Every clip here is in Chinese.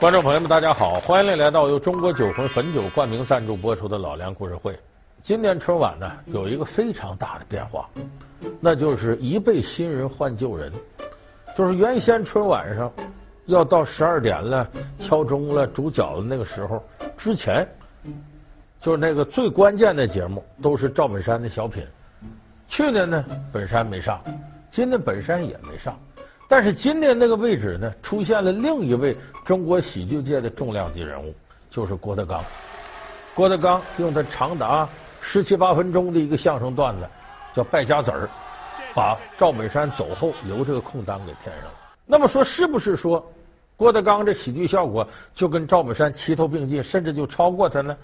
观众朋友们，大家好，欢迎来到由中国酒魂汾酒冠名赞助播出的老梁故事会。今年春晚呢，有一个非常大的变化，那就是一辈新人换旧人。就是原先春晚上要到十二点了，敲钟了，煮饺子那个时候之前，就是那个最关键的节目都是赵本山的小品。去年呢，本山没上，今年本山也没上。但是今天那个位置呢，出现了另一位中国喜剧界的重量级人物，就是郭德纲。郭德纲用他长达十七八分钟的一个相声段子，叫《败家子儿》，把赵本山走后留这个空档给填上了。那么说，是不是说郭德纲这喜剧效果就跟赵本山齐头并进，甚至就超过他呢？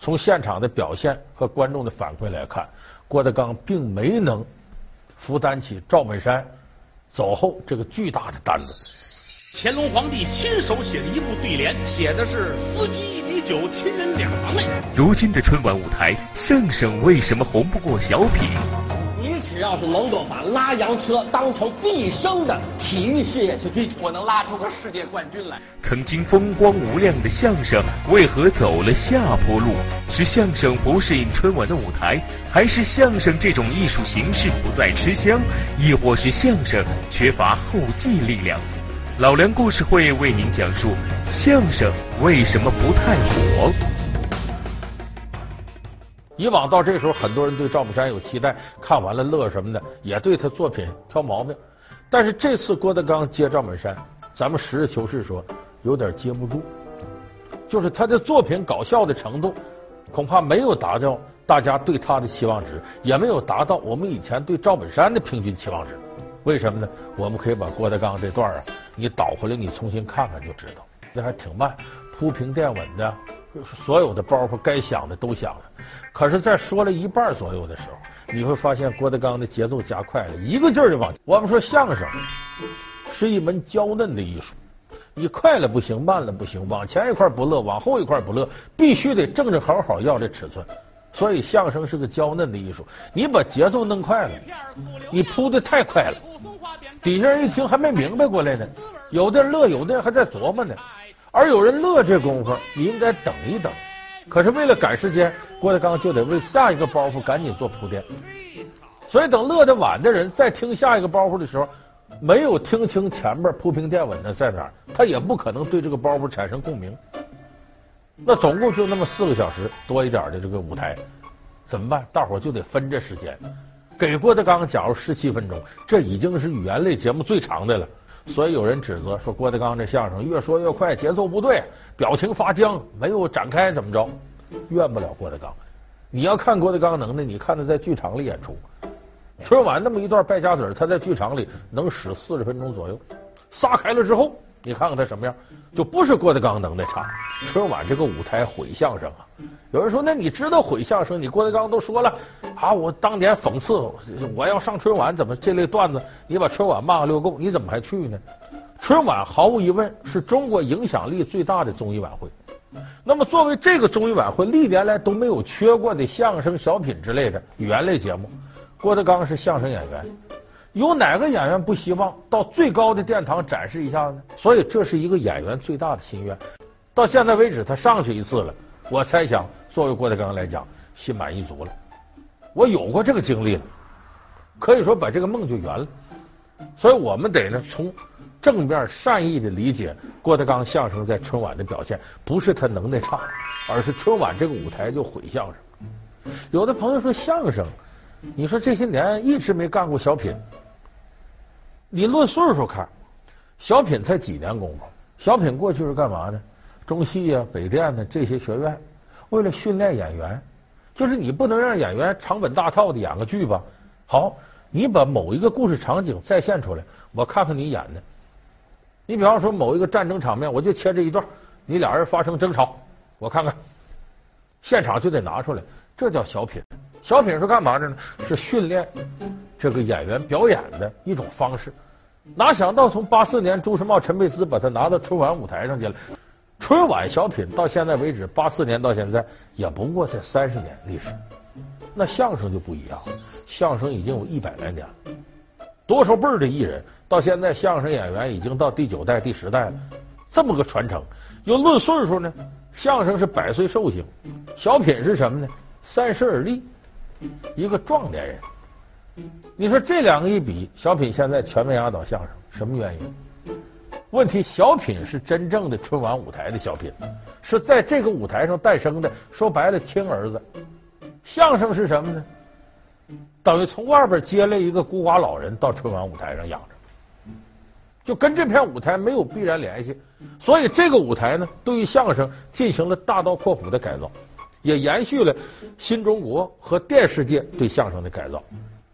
从现场的表现和观众的反馈来看，郭德纲并没能负担起赵本山。走后这个巨大的单子，乾隆皇帝亲手写了一副对联，写的是“司机一滴酒，亲人两行泪”。如今的春晚舞台，相声为什么红不过小品？只要是能够把拉洋车当成毕生的体育事业去追求，我能拉出个世界冠军来。曾经风光无量的相声，为何走了下坡路？是相声不适应春晚的舞台，还是相声这种艺术形式不再吃香，亦或是相声缺乏后继力量？老梁故事会为您讲述相声为什么不太火。以往到这时候，很多人对赵本山有期待，看完了乐什么的，也对他作品挑毛病。但是这次郭德纲接赵本山，咱们实事求是说，有点接不住。就是他的作品搞笑的程度，恐怕没有达到大家对他的期望值，也没有达到我们以前对赵本山的平均期望值。为什么呢？我们可以把郭德纲这段啊，你倒回来，你重新看看就知道，那还挺慢，铺平垫稳的。所有的包袱该响的都响了，可是，在说了一半左右的时候，你会发现郭德纲的节奏加快了，一个劲儿的往前。我们说相声是一门娇嫩的艺术，你快了不行，慢了不行，往前一块不乐，往后一块不乐，必须得正正好好要这尺寸。所以相声是个娇嫩的艺术，你把节奏弄快了，你铺的太快了，底下人一听还没明白过来呢，有的人乐，有的人还在琢磨呢。而有人乐这功夫，你应该等一等。可是为了赶时间，郭德纲就得为下一个包袱赶紧做铺垫。所以等乐得晚的人再听下一个包袱的时候，没有听清前面铺平垫稳的在哪儿，他也不可能对这个包袱产生共鸣。那总共就那么四个小时多一点的这个舞台，怎么办？大伙就得分这时间，给郭德纲假如十七分钟，这已经是语言类节目最长的了。所以有人指责说郭德纲这相声越说越快，节奏不对，表情发僵，没有展开，怎么着？怨不了郭德纲。你要看郭德纲能耐，你看他在剧场里演出，春晚那么一段败家子儿，他在剧场里能使四十分钟左右，撒开了之后，你看看他什么样，就不是郭德纲能耐差。春晚这个舞台毁相声啊！有人说，那你知道毁相声？你郭德纲都说了啊，我当年讽刺我要上春晚，怎么这类段子你把春晚骂个溜够？你怎么还去呢？春晚毫无疑问是中国影响力最大的综艺晚会。那么作为这个综艺晚会历年来都没有缺过的相声、小品之类的语言类节目，郭德纲是相声演员，有哪个演员不希望到最高的殿堂展示一下呢？所以这是一个演员最大的心愿。到现在为止，他上去一次了，我猜想。作为郭德纲来讲，心满意足了。我有过这个经历了，可以说把这个梦就圆了。所以我们得呢，从正面善意的理解郭德纲相声在春晚的表现，不是他能耐差，而是春晚这个舞台就毁相声。有的朋友说相声，你说这些年一直没干过小品，你论岁数看，小品才几年功夫？小品过去是干嘛呢？中戏啊、北电呢这些学院。为了训练演员，就是你不能让演员长本大套的演个剧吧？好，你把某一个故事场景再现出来，我看看你演的。你比方说某一个战争场面，我就切这一段，你俩人发生争吵，我看看，现场就得拿出来，这叫小品。小品是干嘛的呢？是训练这个演员表演的一种方式。哪想到从八四年朱时茂、陈佩斯把他拿到春晚舞台上去了。春晚小品到现在为止，八四年到现在也不过才三十年历史，那相声就不一样，相声已经有一百来年了，多少辈儿的艺人，到现在相声演员已经到第九代、第十代了，这么个传承。又论岁数呢，相声是百岁寿星，小品是什么呢？三十而立，一个壮年人。你说这两个一比，小品现在全面压倒相声，什么原因？问题小品是真正的春晚舞台的小品，是在这个舞台上诞生的。说白了，亲儿子。相声是什么呢？等于从外边接了一个孤寡老人到春晚舞台上养着，就跟这片舞台没有必然联系。所以这个舞台呢，对于相声进行了大刀阔斧的改造，也延续了新中国和电视界对相声的改造。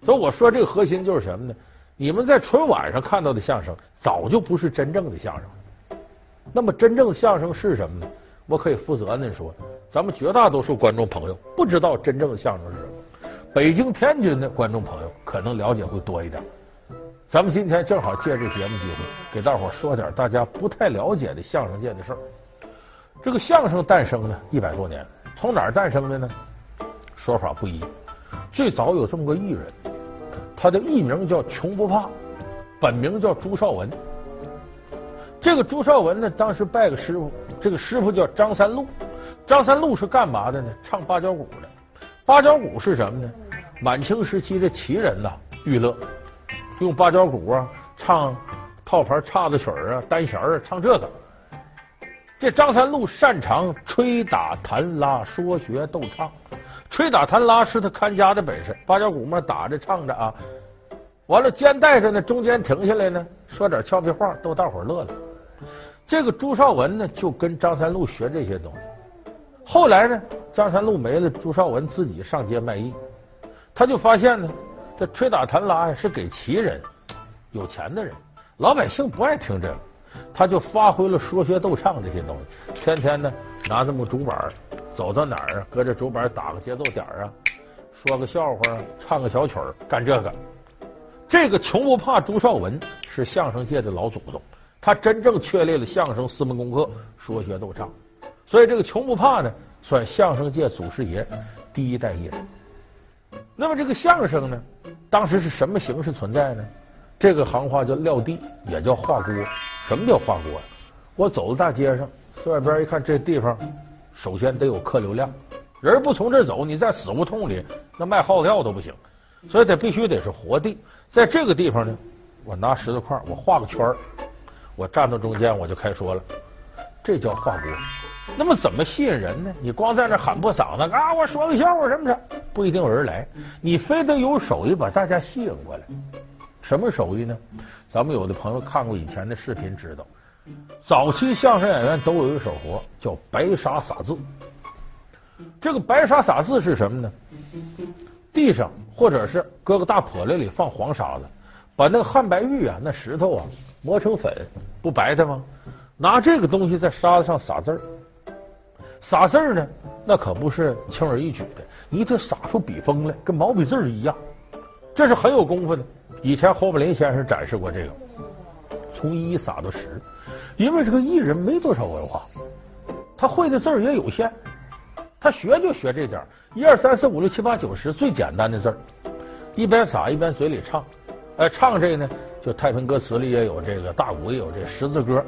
所以我说这个核心就是什么呢？你们在春晚上看到的相声，早就不是真正的相声。那么真正的相声是什么呢？我可以负责任的说，咱们绝大多数观众朋友不知道真正的相声是什么。北京、天津的观众朋友可能了解会多一点。咱们今天正好借这节目机会，给大伙说点大家不太了解的相声界的事儿。这个相声诞生呢，一百多年，从哪儿诞生的呢？说法不一。最早有这么个艺人，他的艺名叫穷不怕，本名叫朱绍文。这个朱绍文呢，当时拜个师傅，这个师傅叫张三禄。张三禄是干嘛的呢？唱芭蕉鼓的。芭蕉鼓是什么呢？满清时期的旗人呐，娱乐用芭蕉鼓啊，唱套牌叉子曲儿啊，单弦儿啊，唱这个。这张三禄擅长吹打弹拉说学逗唱，吹打弹拉是他看家的本事，八角鼓嘛打着唱着啊，完了肩带着呢，中间停下来呢，说点俏皮话逗大伙儿乐了。这个朱绍文呢，就跟张三禄学这些东西。后来呢，张三禄没了，朱绍文自己上街卖艺，他就发现呢，这吹打弹拉呀是给旗人、有钱的人，老百姓不爱听这个，他就发挥了说学逗唱这些东西，天天呢拿这么竹板走到哪儿啊，搁着竹板打个节奏点儿啊，说个笑话，唱个小曲儿，干这个。这个穷不怕朱少文是相声界的老祖宗，他真正确立了相声四门功课：说学逗唱。所以这个穷不怕呢，算相声界祖师爷，第一代艺人。那么这个相声呢，当时是什么形式存在呢？这个行话叫撂地，也叫画锅。什么叫画锅呀？我走到大街上，四外边一看，这地方首先得有客流量，人不从这走，你在死胡同里，那卖耗子药都不行。所以它必须得是活地。在这个地方呢，我拿石头块，我画个圈儿，我站到中间，我就开说了，这叫画锅。那么怎么吸引人呢？你光在那喊破嗓子啊！我说个笑话什么的，不一定有人来。你非得有手艺把大家吸引过来。什么手艺呢？咱们有的朋友看过以前的视频，知道，早期相声演员都有一手活，叫白沙撒字。这个白沙撒字是什么呢？地上或者是搁个大笸箩里放黄沙子，把那个汉白玉啊，那石头啊磨成粉，不白的吗？拿这个东西在沙子上撒字儿。撒字儿呢，那可不是轻而易举的，你得撒出笔锋来，跟毛笔字儿一样，这是很有功夫的。以前侯宝林先生展示过这个，从一撒到十，因为这个艺人没多少文化，他会的字儿也有限，他学就学这点儿，一二三四五六七八九十最简单的字儿，一边撒一边嘴里唱，哎，唱这个呢，就太平歌词里也有这个，大鼓也有这十字歌。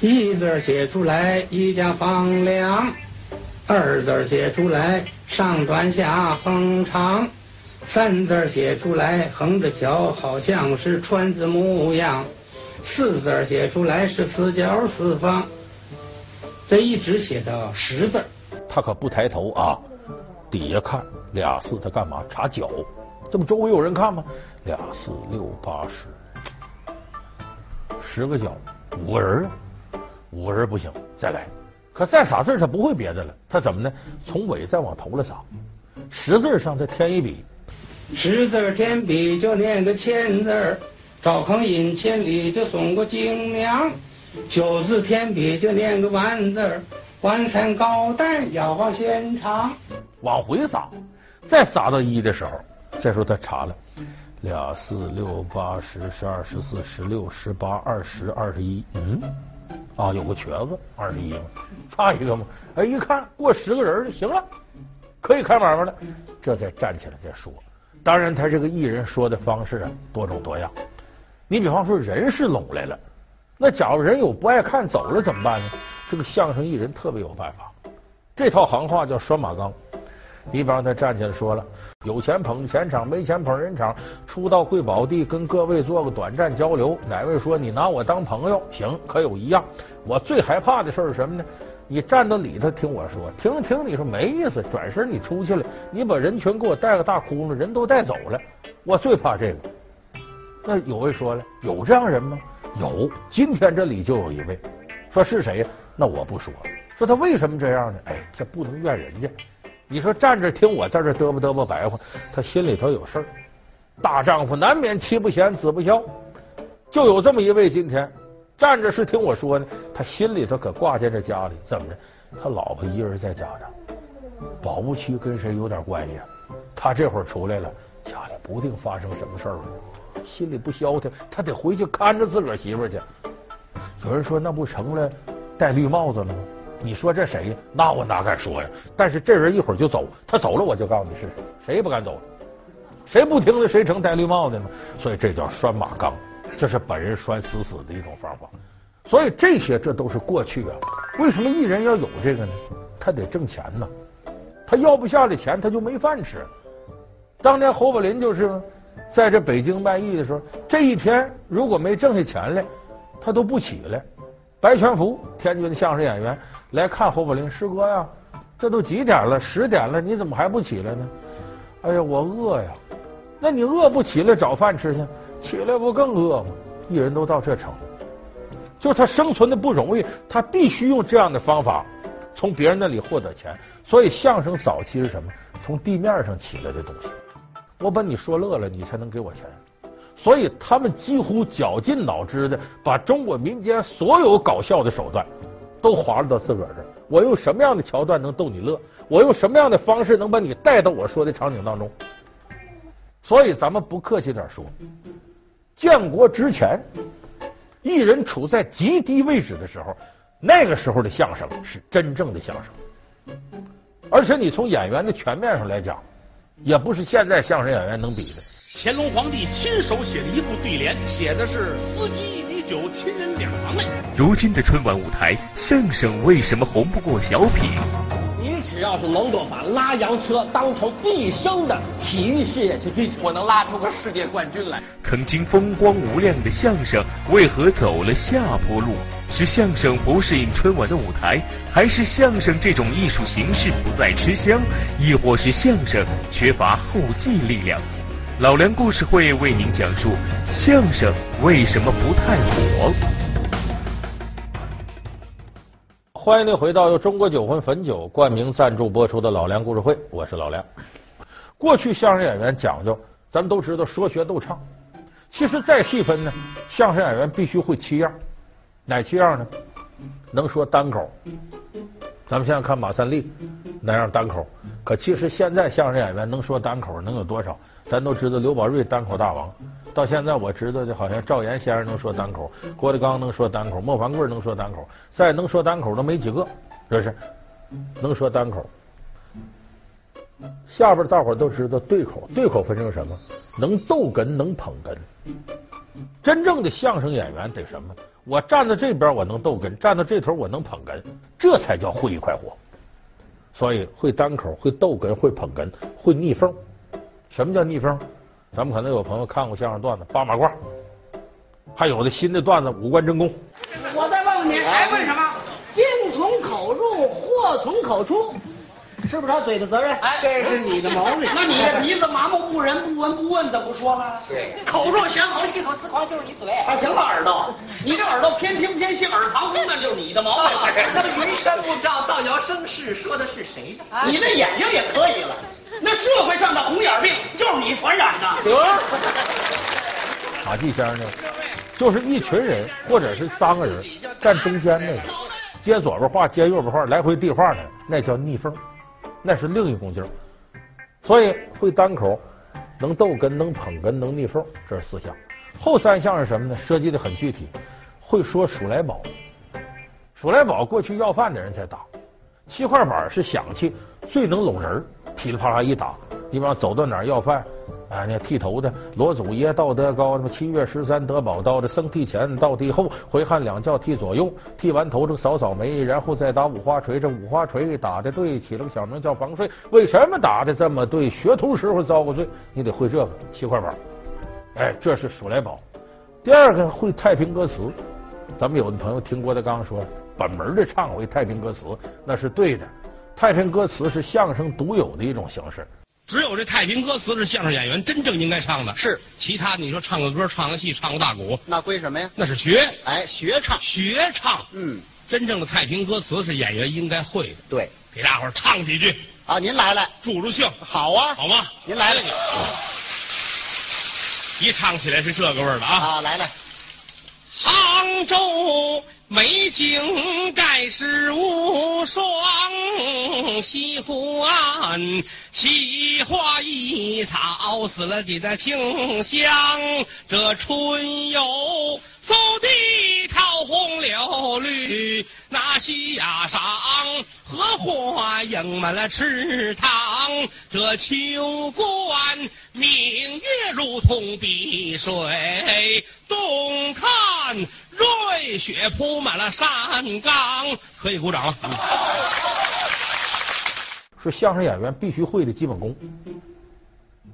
一字写出来，一家房梁；二字写出来，上短下横长；三字写出来，横着瞧，好像是川字模样；四字写出来是四角四方。这一直写到十字，他可不抬头啊，底下看俩四，他干嘛？查脚，这不周围有人看吗？俩四六八十，十个脚，五个人啊。五个人不行，再来。可再撒字，他不会别的了。他怎么呢？从尾再往头了撒。十字上再添一笔，十字添笔就念个千字儿赵匡胤千里就送过京娘。九字添笔就念个万字晚餐高担要往现场。往回撒，再撒到一的时候，这时候他查了，俩四六八十十二十四十六十八二十二十一，嗯。啊，有个瘸子，二十一嘛，差一个嘛。哎，一看过十个人就行了，可以开买卖了。这才站起来再说。当然，他这个艺人说的方式啊，多种多样。你比方说，人是拢来了，那假如人有不爱看走了怎么办呢？这个相声艺人特别有办法，这套行话叫拴马纲。你比方他站起来说了：“有钱捧钱场，没钱捧人场。初到贵宝地，跟各位做个短暂交流。哪位说你拿我当朋友？行，可有一样，我最害怕的事是什么呢？你站到里头听我说，听听你说没意思，转身你出去了，你把人群给我带个大窟窿，人都带走了，我最怕这个。那有位说了，有这样人吗？有，今天这里就有一位，说是谁呀？那我不说，说他为什么这样呢？哎，这不能怨人家。你说站着听我在这嘚啵嘚啵白话，他心里头有事儿。大丈夫难免妻不贤，子不孝，就有这么一位今天站着是听我说呢，他心里头可挂在这家里，怎么着？他老婆一人在家呢，保不齐跟谁有点关系。他这会儿出来了，家里不定发生什么事儿了，心里不消停，他得回去看着自个儿媳妇去。有人说，那不成了戴绿帽子了吗？你说这谁？那我哪敢说呀？但是这人一会儿就走，他走了我就告诉你是谁，谁也不敢走，谁不听了谁成戴绿帽的呢？所以这叫拴马纲，这是把人拴死死的一种方法。所以这些这都是过去啊。为什么艺人要有这个呢？他得挣钱呢，他要不下这钱他就没饭吃。当年侯宝林就是在这北京卖艺的时候，这一天如果没挣下钱来，他都不起来。白全福，天津的相声演员。来看侯宝林师哥呀，这都几点了？十点了，你怎么还不起来呢？哎呀，我饿呀！那你饿不起来找饭吃去？起来不更饿吗？艺人都到这程度，就他生存的不容易，他必须用这样的方法从别人那里获得钱。所以相声早期是什么？从地面上起来的东西。我把你说乐了，你才能给我钱。所以他们几乎绞尽脑汁的把中国民间所有搞笑的手段。都滑落到自个儿这儿。我用什么样的桥段能逗你乐？我用什么样的方式能把你带到我说的场景当中？所以咱们不客气点说，建国之前，艺人处在极低位置的时候，那个时候的相声是真正的相声。而且你从演员的全面上来讲，也不是现在相声演员能比的。乾隆皇帝亲手写的一副对联，写的是司机。有亲人两行泪。如今的春晚舞台，相声为什么红不过小品？你只要是能够把拉洋车当成毕生的体育事业去追求，我能拉出个世界冠军来。曾经风光无量的相声，为何走了下坡路？是相声不适应春晚的舞台，还是相声这种艺术形式不再吃香，亦或是相声缺乏后继力量？老梁故事会为您讲述相声为什么不太火。欢迎您回到由中国酒魂汾酒冠名赞助播出的老梁故事会，我是老梁。过去相声演员讲究，咱们都知道说学逗唱。其实再细分呢，相声演员必须会七样，哪七样呢？能说单口。咱们现在看马三立那样单口，可其实现在相声演员能说单口能有多少？咱都知道刘宝瑞单口大王，到现在我知道的好像赵岩先生能说单口，郭德纲能说单口，莫凡贵能说单口，再能说单口的没几个，是不是？能说单口，下边大伙都知道对口，对口分成什么？能逗哏，能捧哏。真正的相声演员得什么？我站在这边我能逗哏，站到这头我能捧哏，这才叫会一块活。所以会单口，会逗哏，会捧哏，会逆风。什么叫逆风？咱们可能有朋友看过相声段子八马褂，还有的新的段子五官争功。我再问问你，还问什么？病从口入，祸从口出，是不是他嘴的责任？哎，这是你的毛病。那你这鼻子麻木不仁、不闻不问，怎么不说了？对，口若悬河、信口雌黄，就是你嘴。啊行了，耳朵，你这耳朵偏听偏信，耳旁风，那就是你的毛病。那么云山雾罩、造谣生事，说的是谁呢？你那眼睛也可以了。那社会上的红眼病就是你传染的。得，马季先生呢，就是一群人或者是三个人站中间那个，接左边话接右边话来回递话呢，那叫逆风，那是另一股劲儿。所以会单口，能逗哏，能捧哏，能逆风，这是四项。后三项是什么呢？设计的很具体，会说数来宝。数来宝过去要饭的人才打，七块板是响器，最能拢人儿。噼里啪啦一打，你比方走到哪儿要饭，啊，那剃头的罗祖爷道德高，那么七月十三得宝刀的僧剃前到剃后，回汉两教剃左右，剃完头这个扫扫眉，然后再打五花锤，这五花锤打的对，起了个小名叫房睡。为什么打的这么对？学徒时候遭过罪，你得会这个七块宝。哎，这是数来宝。第二个会太平歌词，咱们有的朋友听郭德纲说，本门的唱会太平歌词，那是对的。太平歌词是相声独有的一种形式。只有这太平歌词是相声演员真正应该唱的，是其他的你说唱个歌、唱个戏、唱个大鼓，那归什么呀？那是学，哎，学唱，学唱。嗯，真正的太平歌词是演员应该会的。对，给大伙儿唱几句啊，您来来，助助兴，好啊，好吗？您来来，一唱起来是这个味儿的啊！啊，来来，杭州。美景盖世无双，西湖岸奇花异草，四季的清香。这春游走地桃红柳绿，那西崖上荷花映满了池塘。这秋观明月如同碧水，东看瑞雪铺满了山岗，可以鼓掌了。说相声演员必须会的基本功，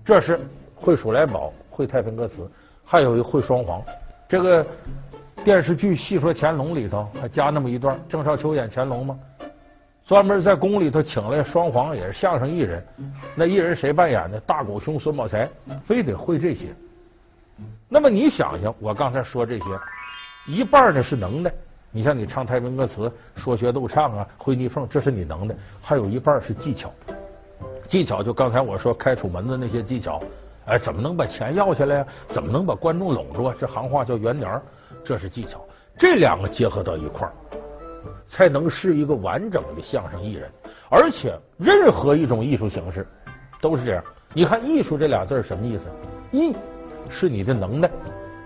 这是会数来宝，会太平歌词，还有一会双簧。这个电视剧《戏说乾隆》里头还加那么一段，郑少秋演乾隆吗？专门在宫里头请来双簧，也是相声艺人。那艺人谁扮演的？大狗熊孙宝才，非得会这些。那么你想想，我刚才说这些，一半呢是能耐。你像你唱太平歌词、说学逗唱啊、会逆凤，这是你能耐；还有一半是技巧。技巧就刚才我说开楚门的那些技巧，哎，怎么能把钱要下来呀？怎么能把观众拢住啊？这行话叫圆脸儿，这是技巧。这两个结合到一块儿。才能是一个完整的相声艺人，而且任何一种艺术形式都是这样。你看“艺术”这俩字什么意思？“艺”是你的能耐，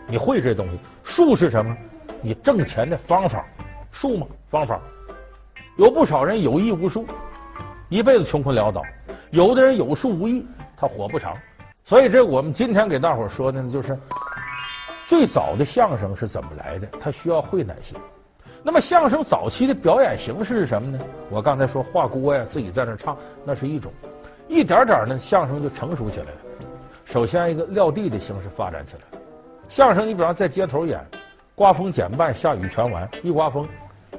你会这东西；“术”是什么？你挣钱的方法。术嘛，方法。有不少人有艺无术，一辈子穷困潦倒；有的人有术无艺，他活不长。所以，这我们今天给大伙说的呢，就是最早的相声是怎么来的？它需要会哪些？那么相声早期的表演形式是什么呢？我刚才说画锅呀，自己在那唱，那是一种。一点点呢，相声就成熟起来了。首先，一个撂地的形式发展起来。相声，你比方在街头演，刮风减半，下雨全完。一刮风，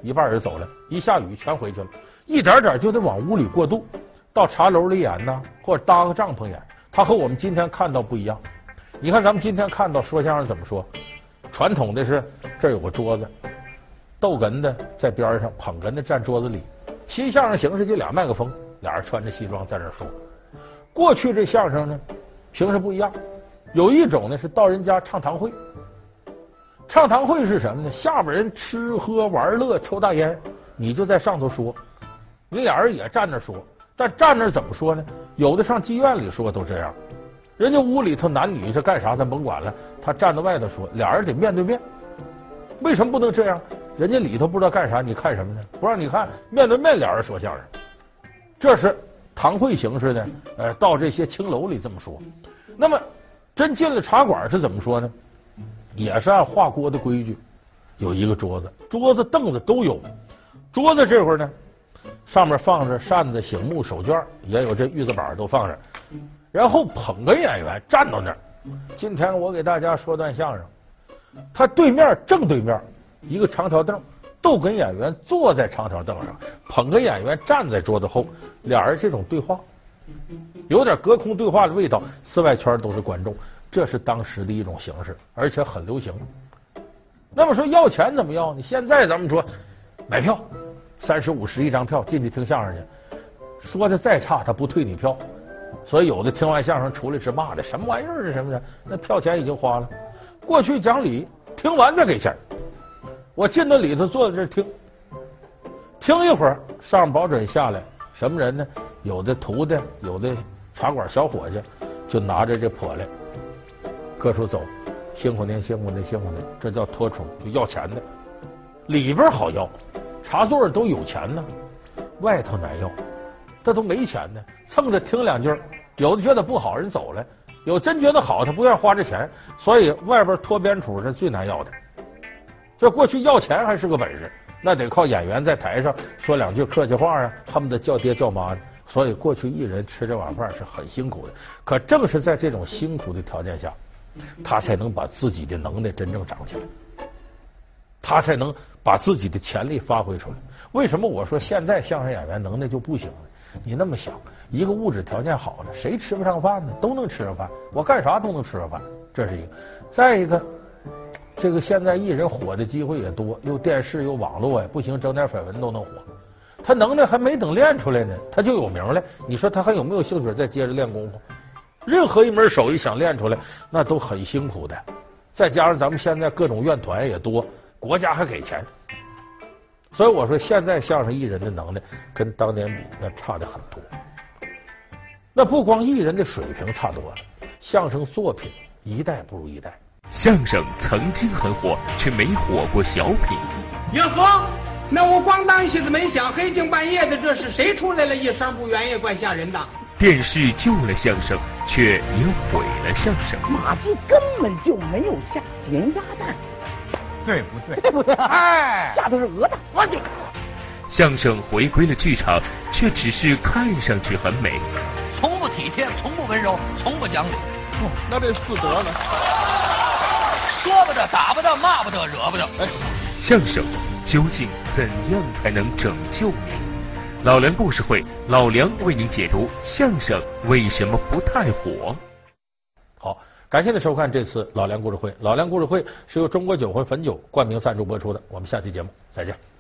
一半人走了；一下雨，全回去了。一点点就得往屋里过渡，到茶楼里演呢，或者搭个帐篷演。它和我们今天看到不一样。你看咱们今天看到说相声怎么说？传统的是这儿有个桌子。逗哏的在边上，捧哏的站桌子里。新相声形式就俩麦克风，俩人穿着西装在那说。过去这相声呢，形式不一样。有一种呢是到人家唱堂会。唱堂会是什么呢？下边人吃喝玩乐抽大烟，你就在上头说。你俩人也站那说，但站那怎么说呢？有的上妓院里说都这样。人家屋里头男女是干啥咱甭管了，他站在外头说，俩人得面对面。为什么不能这样？人家里头不知道干啥，你看什么呢？不让你看，面对面俩人说相声，这是堂会形式的。呃，到这些青楼里这么说。那么，真进了茶馆是怎么说呢？也是按画锅的规矩，有一个桌子，桌子凳子都有。桌子这会儿呢，上面放着扇子、醒目、手绢，也有这玉子板都放着。然后捧哏演员站到那儿，今天我给大家说段相声。他对面正对面一个长条凳，逗哏演员坐在长条凳上，捧哏演员站在桌子后，俩人这种对话，有点隔空对话的味道。四外圈都是观众，这是当时的一种形式，而且很流行。那么说要钱怎么要？你现在咱们说买票，三十五十一张票进去听相声去，说的再差他不退你票，所以有的听完相声出来是骂的什么玩意儿？这什么的？那票钱已经花了。过去讲理，听完再给钱。我进到里头，坐在这听，听一会儿，上保准下来，什么人呢？有的徒弟，有的茶馆小伙计，就拿着这破来，各处走，辛苦您，辛苦您，辛苦您，这叫托宠，就要钱的。里边好要，茶座都有钱呢，外头难要，这都没钱呢，蹭着听两句，有的觉得不好，人走了。有真觉得好，他不愿花这钱，所以外边托边杵是最难要的。这过去要钱还是个本事，那得靠演员在台上说两句客气话啊，恨不得叫爹叫妈的。所以过去艺人吃这碗饭是很辛苦的。可正是在这种辛苦的条件下，他才能把自己的能耐真正长起来，他才能把自己的潜力发挥出来。为什么我说现在相声演员能耐就不行呢？你那么想，一个物质条件好的，谁吃不上饭呢？都能吃上饭，我干啥都能吃上饭，这是一个。再一个，这个现在艺人火的机会也多，又电视又网络呀，不行，整点绯闻都能火。他能耐还没等练出来呢，他就有名了。你说他还有没有兴趣再接着练功夫？任何一门手艺想练出来，那都很辛苦的。再加上咱们现在各种院团也多，国家还给钱。所以我说，现在相声艺人的能耐跟当年比，那差的很多。那不光艺人的水平差多了，相声作品一代不如一代。相声曾经很火，却没火过小品。哟呵，那我咣当一下子没响，黑更半夜的，这是谁出来了？一声不圆也怪吓人的。电视救了相声，却也毁了相声。马季根本就没有下咸鸭蛋。对不对？对不对？哎，下的是鹅蛋。我的，相声回归了剧场，却只是看上去很美，从不体贴，从不温柔，从不讲理。哦，那这四德呢？说不得，打不得，骂不得，惹不得。哎，相声究竟怎样才能拯救您？老梁故事会，老梁为您解读相声为什么不太火。好感谢您收看这次老梁故事会。老梁故事会是由中国酒魂汾酒冠名赞助播出的。我们下期节目再见。